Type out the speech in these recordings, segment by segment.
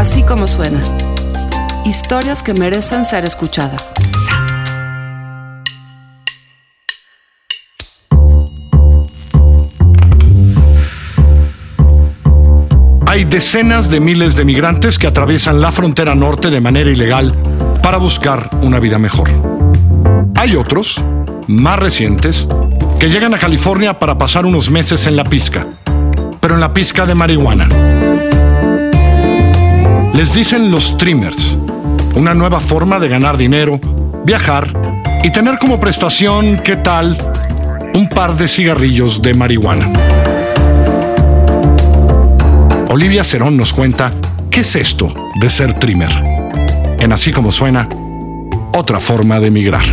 Así como suena. Historias que merecen ser escuchadas. Hay decenas de miles de migrantes que atraviesan la frontera norte de manera ilegal para buscar una vida mejor. Hay otros, más recientes, que llegan a California para pasar unos meses en la pizca, pero en la pizca de marihuana. Les dicen los trimmers, una nueva forma de ganar dinero, viajar y tener como prestación, ¿qué tal? Un par de cigarrillos de marihuana. Olivia Cerón nos cuenta qué es esto de ser trimmer. En Así como suena, otra forma de migrar.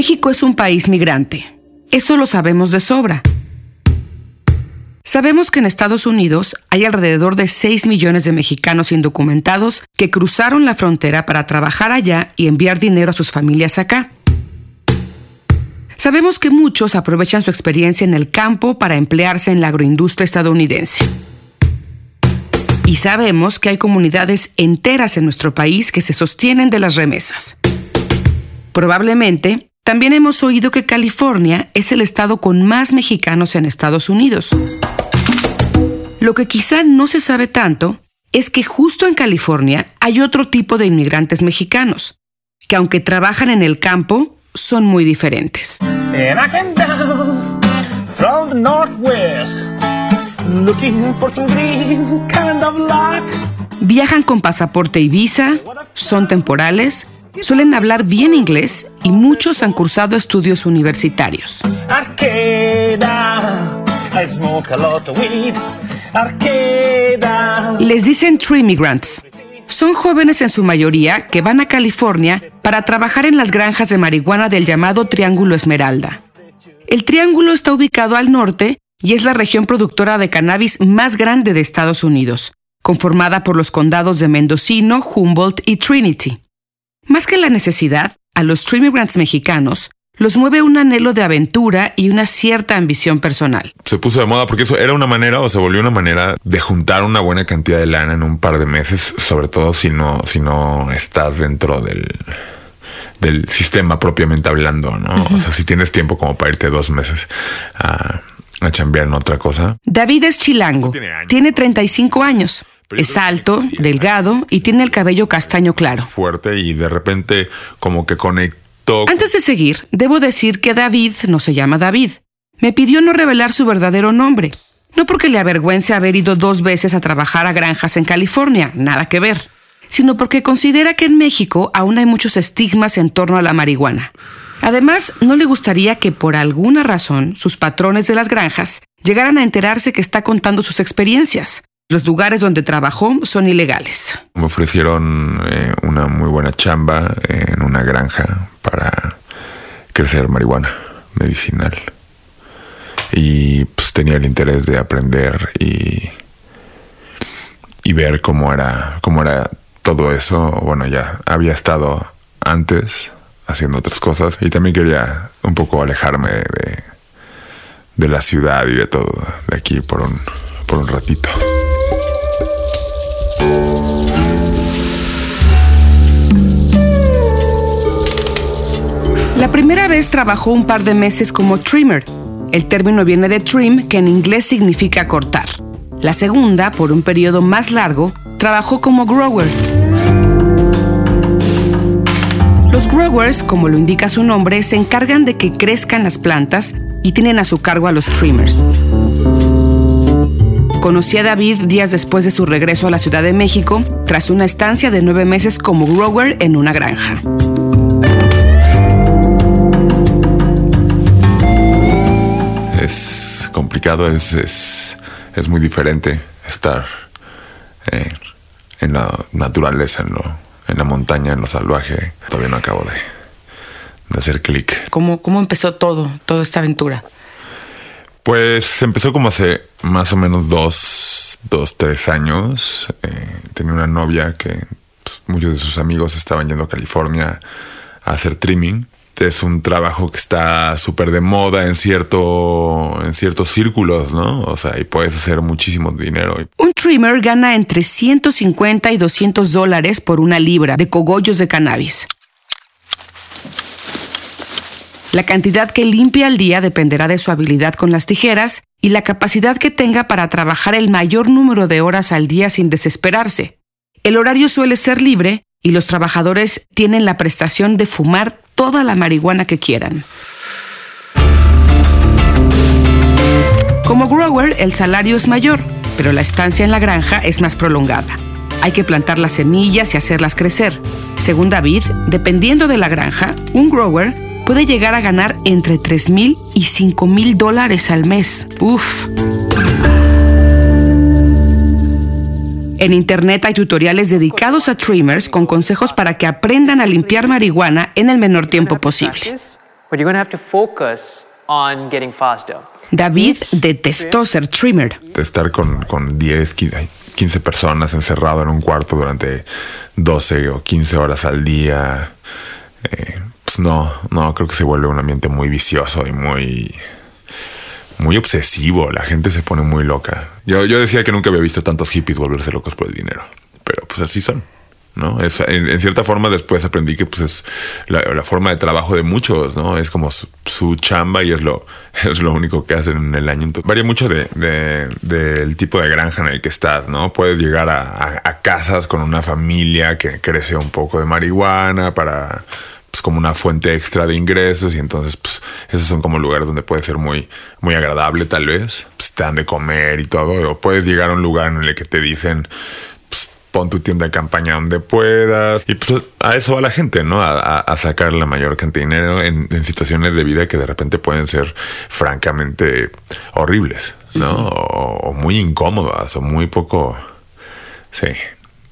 México es un país migrante eso lo sabemos de sobra. Sabemos que en Estados Unidos hay alrededor de 6 millones de mexicanos indocumentados que cruzaron la frontera para trabajar allá y enviar dinero a sus familias acá. Sabemos que muchos aprovechan su experiencia en el campo para emplearse en la agroindustria estadounidense. Y sabemos que hay comunidades enteras en nuestro país que se sostienen de las remesas. Probablemente también hemos oído que California es el estado con más mexicanos en Estados Unidos. Lo que quizá no se sabe tanto es que justo en California hay otro tipo de inmigrantes mexicanos, que aunque trabajan en el campo, son muy diferentes. Viajan con pasaporte y visa, son temporales Suelen hablar bien inglés y muchos han cursado estudios universitarios. Les dicen Tree Migrants. Son jóvenes en su mayoría que van a California para trabajar en las granjas de marihuana del llamado Triángulo Esmeralda. El triángulo está ubicado al norte y es la región productora de cannabis más grande de Estados Unidos, conformada por los condados de Mendocino, Humboldt y Trinity. Más que la necesidad, a los streamers mexicanos los mueve un anhelo de aventura y una cierta ambición personal. Se puso de moda porque eso era una manera o se volvió una manera de juntar una buena cantidad de lana en un par de meses, sobre todo si no, si no estás dentro del, del sistema propiamente hablando, ¿no? O sea, si tienes tiempo como para irte dos meses a, a chambear en otra cosa. David es chilango, tiene, tiene 35 años. Es alto, delgado y tiene el cabello castaño claro. Fuerte y de repente como que conectó. Antes de seguir, debo decir que David no se llama David. Me pidió no revelar su verdadero nombre. No porque le avergüence haber ido dos veces a trabajar a granjas en California, nada que ver, sino porque considera que en México aún hay muchos estigmas en torno a la marihuana. Además, no le gustaría que por alguna razón sus patrones de las granjas llegaran a enterarse que está contando sus experiencias. Los lugares donde trabajó son ilegales. Me ofrecieron eh, una muy buena chamba en una granja para crecer marihuana medicinal. Y pues tenía el interés de aprender y, y ver cómo era, cómo era todo eso. Bueno, ya había estado antes haciendo otras cosas y también quería un poco alejarme de, de la ciudad y de todo de aquí por un, por un ratito. La primera vez trabajó un par de meses como trimmer. El término viene de trim, que en inglés significa cortar. La segunda, por un periodo más largo, trabajó como grower. Los growers, como lo indica su nombre, se encargan de que crezcan las plantas y tienen a su cargo a los trimmers. Conocí a David días después de su regreso a la Ciudad de México, tras una estancia de nueve meses como grower en una granja. Es complicado, es, es, muy diferente estar eh, en la naturaleza, en, lo, en la montaña, en lo salvaje. Todavía no acabo de, de hacer clic. ¿Cómo, ¿Cómo empezó todo, toda esta aventura? Pues empezó como hace más o menos dos, dos tres años. Eh, tenía una novia que pues, muchos de sus amigos estaban yendo a California a hacer trimming. Es un trabajo que está súper de moda en, cierto, en ciertos círculos, ¿no? O sea, y puedes hacer muchísimo dinero. Un trimmer gana entre 150 y 200 dólares por una libra de cogollos de cannabis. La cantidad que limpia al día dependerá de su habilidad con las tijeras y la capacidad que tenga para trabajar el mayor número de horas al día sin desesperarse. El horario suele ser libre y los trabajadores tienen la prestación de fumar toda la marihuana que quieran. Como grower, el salario es mayor, pero la estancia en la granja es más prolongada. Hay que plantar las semillas y hacerlas crecer. Según David, dependiendo de la granja, un grower puede llegar a ganar entre 3 mil y 5 mil dólares al mes. Uf. En Internet hay tutoriales dedicados a trimmers con consejos para que aprendan a limpiar marihuana en el menor tiempo posible. David detestó ser trimmer. De estar con, con 10, 15 personas encerrado en un cuarto durante 12 o 15 horas al día. Eh, pues no, no, creo que se vuelve un ambiente muy vicioso y muy, muy obsesivo. La gente se pone muy loca. Yo, yo decía que nunca había visto tantos hippies volverse locos por el dinero, pero pues así son. ¿no? Es, en, cierta forma después aprendí que pues es la, forma de trabajo de muchos, ¿no? Es como su, chamba y es lo, es lo único que hacen en el año. Varía mucho de, del tipo de granja en el que estás, ¿no? Puedes llegar a casas con una familia que crece un poco de marihuana para pues, como una fuente extra de ingresos y entonces pues esos son como lugares donde puede ser muy, muy agradable tal vez, pues, te dan de comer y todo, o puedes llegar a un lugar en el que te dicen pues, pon tu tienda de campaña donde puedas. Y pues a eso va la gente, ¿no? A, sacar la mayor cantidad de dinero en, situaciones de vida que de repente pueden ser francamente horribles, ¿no? o, muy incómodas o muy poco... Sí,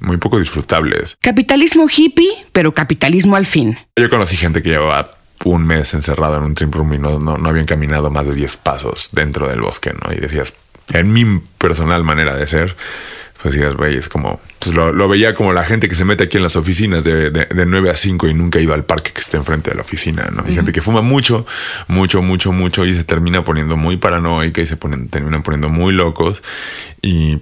muy poco disfrutables. Capitalismo hippie, pero capitalismo al fin. Yo conocí gente que llevaba un mes encerrado en un trim room y no, no, habían caminado más de 10 pasos dentro del bosque, ¿no? Y decías, en mi personal manera de ser, pues decías, güey, es como, pues lo, veía como la gente que se mete aquí en las oficinas de, de, 9 a 5 y nunca ha ido al parque que esté enfrente de la oficina, ¿no? Hay gente que fuma mucho, mucho, mucho, mucho y se termina poniendo muy paranoica y se ponen, terminan poniendo muy locos y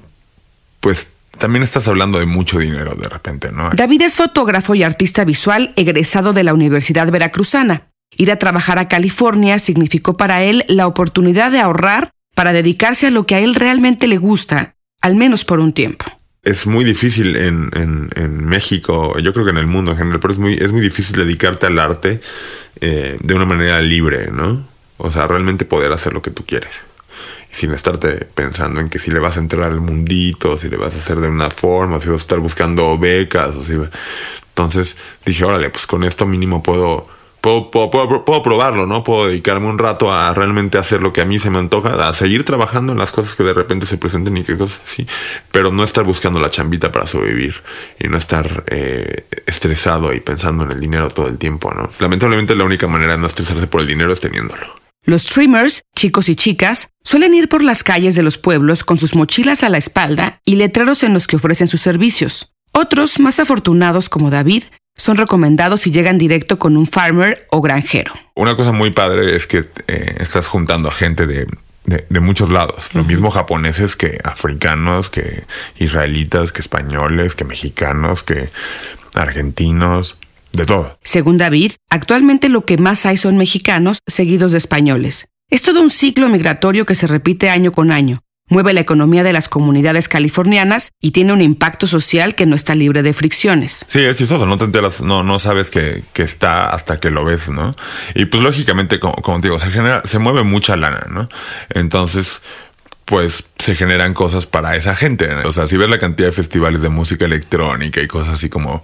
pues también estás hablando de mucho dinero de repente, ¿no? David es fotógrafo y artista visual egresado de la Universidad Veracruzana. Ir a trabajar a California significó para él la oportunidad de ahorrar para dedicarse a lo que a él realmente le gusta, al menos por un tiempo. Es muy difícil en, en, México, yo creo que en el mundo en general, pero es muy, es muy difícil dedicarte al arte eh, de una manera libre, ¿no? O sea, realmente poder hacer lo que tú quieres sin estarte pensando en que si le vas a entrar al mundito, si le vas a hacer de una forma, si vas a estar buscando becas, o si... Entonces dije, órale, pues con esto mínimo puedo, puedo, puedo, probarlo, ¿no? Puedo dedicarme un rato a realmente hacer lo que a mí se me antoja, a seguir trabajando en las cosas que de repente se presenten y qué cosas así, pero no estar buscando la chambita para sobrevivir y no estar eh, estresado y pensando en el dinero todo el tiempo, ¿no? Lamentablemente la única manera de no estresarse por el dinero es teniéndolo. Los streamers, chicos y chicas, suelen ir por las calles de los pueblos con sus mochilas a la espalda y letreros en los que ofrecen sus servicios. Otros, más afortunados como David, son recomendados si llegan directo con un farmer o granjero. Una cosa muy padre es que eh, estás juntando a gente de, muchos lados. Lo mismo japoneses que africanos, que israelitas, que españoles, que mexicanos, que argentinos de todo. Según David, actualmente lo que más hay son mexicanos seguidos de españoles. Es todo un ciclo migratorio que se repite año con año. Mueve la economía de las comunidades californianas y tiene un impacto social que no está libre de fricciones. Sí, es chistoso, no te enteras, no, no sabes que, está hasta que lo ves, ¿no? Y pues lógicamente, como, como digo, se genera, se mueve mucha lana, ¿no? Entonces, pues se generan cosas para esa gente. O sea, si ves la cantidad de festivales de música electrónica y cosas así como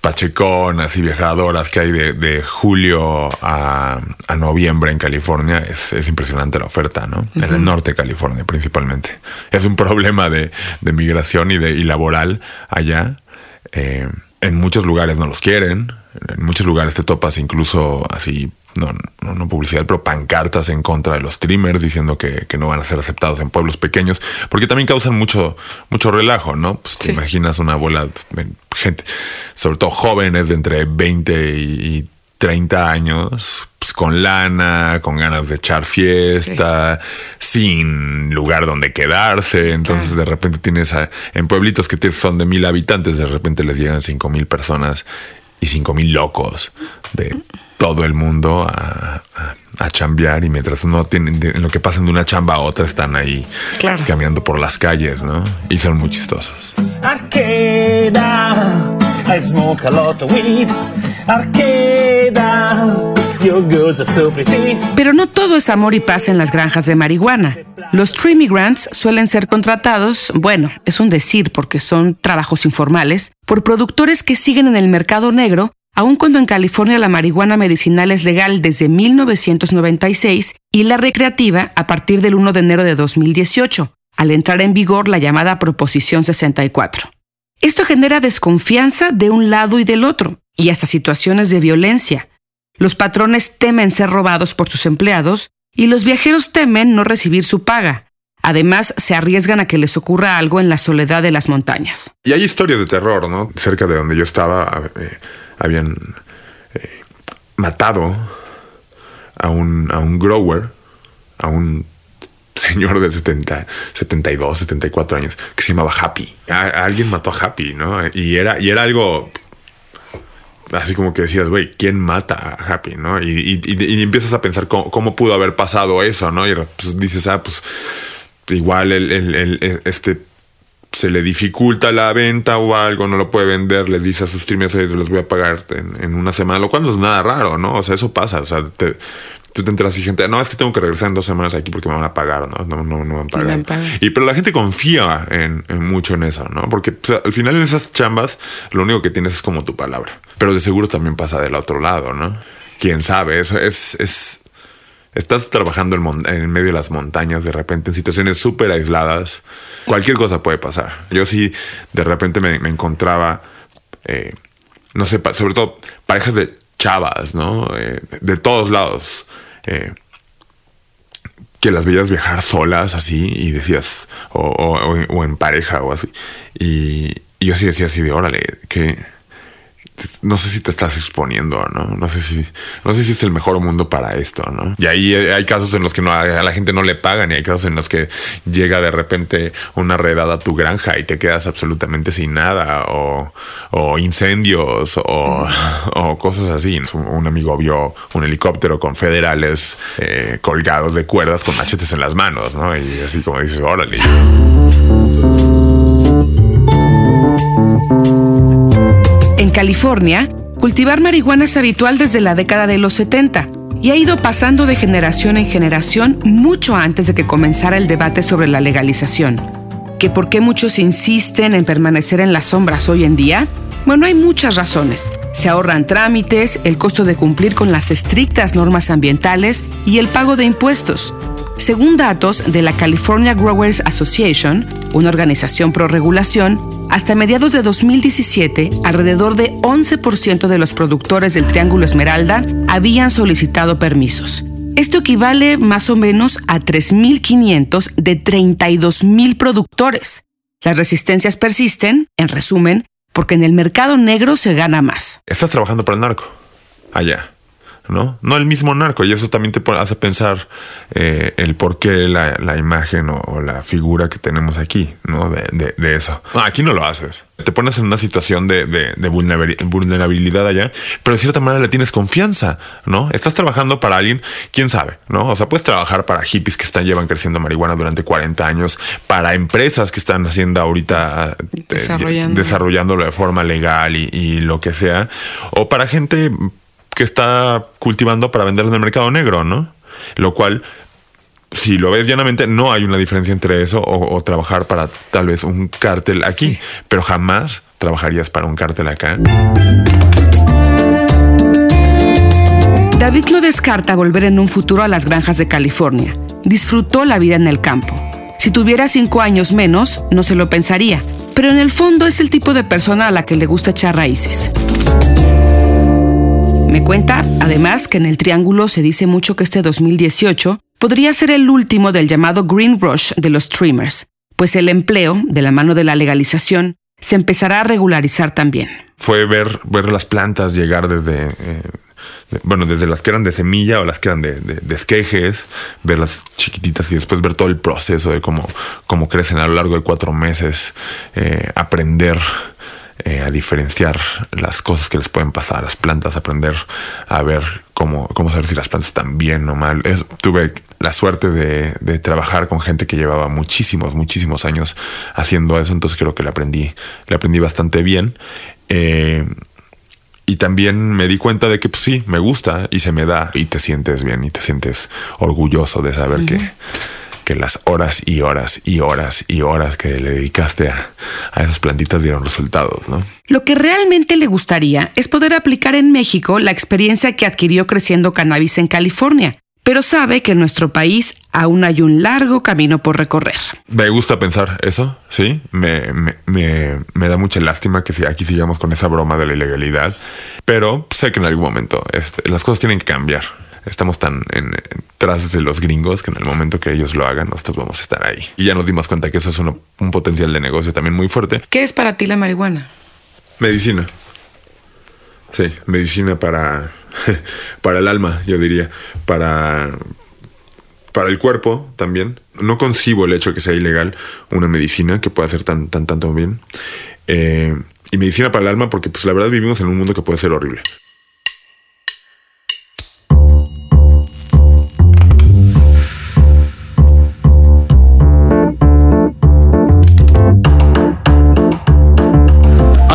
pacheconas y viajadoras que hay de, julio a, noviembre en California, es, impresionante la oferta, ¿no? En el norte de California principalmente. Es un problema de, migración y, de, y laboral allá. Eh, en muchos lugares no los quieren. En muchos lugares te topas incluso así no, no, no, publicidad, pero pancartas en contra de los streamers diciendo que, que, no van a ser aceptados en pueblos pequeños, porque también causan mucho, mucho relajo, ¿no? Pues te imaginas una bola de gente, sobre todo jóvenes de entre 20 y 30 años, pues, con lana, con ganas de echar fiesta, sin lugar donde quedarse. Entonces de repente tienes en pueblitos que son de mil habitantes, de repente les llegan cinco mil personas y cinco mil locos de todo el mundo a, a, chambear y mientras uno tiene en lo que pasan de una chamba a otra están ahí caminando por las calles, ¿no? Y son muy chistosos. Pero no todo es amor y paz en las granjas de marihuana. Los tree migrants suelen ser contratados, bueno, es un decir porque son trabajos informales, por productores que siguen en el mercado negro aun cuando en California la marihuana medicinal es legal desde 1996 y la recreativa a partir del 1 de enero de 2018, al entrar en vigor la llamada Proposición 64. Esto genera desconfianza de un lado y del otro, y hasta situaciones de violencia. Los patrones temen ser robados por sus empleados y los viajeros temen no recibir su paga. Además, se arriesgan a que les ocurra algo en la soledad de las montañas. Y hay historias de terror, ¿no? Cerca de donde yo estaba, eh, habían eh, matado a un, a un grower, a un señor de 70, 72, 74 años que se llamaba Happy. alguien mató a Happy, ¿no? Y era, y era algo así como que decías, güey, ¿quién mata a Happy? ¿No? Y, empiezas a pensar cómo, pudo haber pasado eso, ¿no? Y pues, dices, ah, pues igual el, el, este se le dificulta la venta o algo, no lo puede vender, le dice a sus streamers, los voy a pagar en, una semana, lo cual no es nada raro, ¿no? O sea, eso pasa, o sea, tú te enteras y gente, no, es que tengo que regresar en dos semanas aquí porque me van a pagar, ¿no? No, no, no me van a pagar. Y pero la gente confía en, mucho en eso, ¿no? Porque al final en esas chambas lo único que tienes es como tu palabra. Pero de seguro también pasa del otro lado, ¿no? Quién sabe, eso es, es estás trabajando en, medio de las montañas de repente en situaciones súper aisladas, cualquier cosa puede pasar. Yo sí de repente me, encontraba, eh, no sé, sobre todo parejas de chavas, ¿no? Eh, de todos lados. Eh, que las veías viajar solas así y decías, o, en pareja o así. Y, y, yo sí decía así de, órale, que no sé si te estás exponiendo, ¿no? No sé si, no sé si es el mejor mundo para esto, ¿no? Y ahí hay casos en los que no, a la gente no le pagan y hay casos en los que llega de repente una redada a tu granja y te quedas absolutamente sin nada o, incendios o, cosas así. Un, amigo vio un helicóptero con federales eh, colgados de cuerdas con machetes en las manos, ¿no? Y así como dices, órale. En California, cultivar marihuana es habitual desde la década de los 70 y ha ido pasando de generación en generación mucho antes de que comenzara el debate sobre la legalización. ¿Que por qué muchos insisten en permanecer en las sombras hoy en día? Bueno, hay muchas razones. Se ahorran trámites, el costo de cumplir con las estrictas normas ambientales y el pago de impuestos. Según datos de la California Growers Association, una organización pro regulación, hasta mediados de 2017, alrededor de 11% de los productores del Triángulo Esmeralda habían solicitado permisos. Esto equivale más o menos a 3.500 de 32.000 productores. Las resistencias persisten, en resumen, porque en el mercado negro se gana más. Estás trabajando para el narco. Allá. ¿No? No el mismo narco, y eso también te hace pensar eh, el por qué la, imagen o, la figura que tenemos aquí, ¿no? De, eso. aquí no lo haces. Te pones en una situación de, vulnerabilidad allá, pero de cierta manera le tienes confianza, ¿no? Estás trabajando para alguien, quién sabe, ¿no? O sea, puedes trabajar para hippies que están, llevan creciendo marihuana durante 40 años, para empresas que están haciendo ahorita, eh, desarrollándolo de forma legal y, y lo que sea, o para gente que está cultivando para vender en el mercado negro, ¿no? Lo cual, si lo ves llanamente, no hay una diferencia entre eso o, trabajar para tal vez un cártel aquí, pero jamás trabajarías para un cártel acá. David no descarta volver en un futuro a las granjas de California. Disfrutó la vida en el campo. Si tuviera cinco años menos, no se lo pensaría, pero en el fondo es el tipo de persona a la que le gusta echar raíces. Me cuenta, además, que en el Triángulo se dice mucho que este 2018 podría ser el último del llamado Green Rush de los streamers, pues el empleo, de la mano de la legalización, se empezará a regularizar también. Fue ver, ver las plantas llegar desde, eh, bueno, desde las que eran de semilla o las que eran de, esquejes, verlas chiquititas y después ver todo el proceso de cómo, cómo crecen a lo largo de cuatro meses, eh, aprender eh, a diferenciar las cosas que les pueden pasar a las plantas, aprender a ver cómo, cómo saber si las plantas están bien o mal. tuve la suerte de, de, trabajar con gente que llevaba muchísimos, muchísimos años haciendo eso, entonces creo que le aprendí, le aprendí bastante bien. Eh, y también me di cuenta de que pues sí, me gusta y se me da y te sientes bien y te sientes orgulloso de saber que que las horas y horas y horas y horas que le dedicaste a, esas plantitas dieron resultados, ¿no? Lo que realmente le gustaría es poder aplicar en México la experiencia que adquirió creciendo cannabis en California, pero sabe que en nuestro país aún hay un largo camino por recorrer. Me gusta pensar eso, sí. Me, me, da mucha lástima que aquí sigamos con esa broma de la ilegalidad, pero sé que en algún momento este, las cosas tienen que cambiar estamos tan en, tras de los gringos que en el momento que ellos lo hagan, nosotros vamos a estar ahí. Y ya nos dimos cuenta que eso es un potencial de negocio también muy fuerte. ¿Qué es para ti la marihuana? Medicina. Sí, medicina para, para el alma, yo diría. Para, para el cuerpo también. No concibo el hecho de que sea ilegal una medicina que pueda hacer tan, tan, tanto bien. Eh, y medicina para el alma porque pues la verdad vivimos en un mundo que puede ser horrible.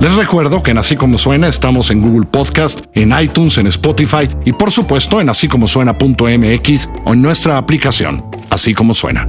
Les recuerdo que en Así Como Suena estamos en Google Podcast, en iTunes, en Spotify y por supuesto en así como suena.mx o en nuestra aplicación, Así Como Suena.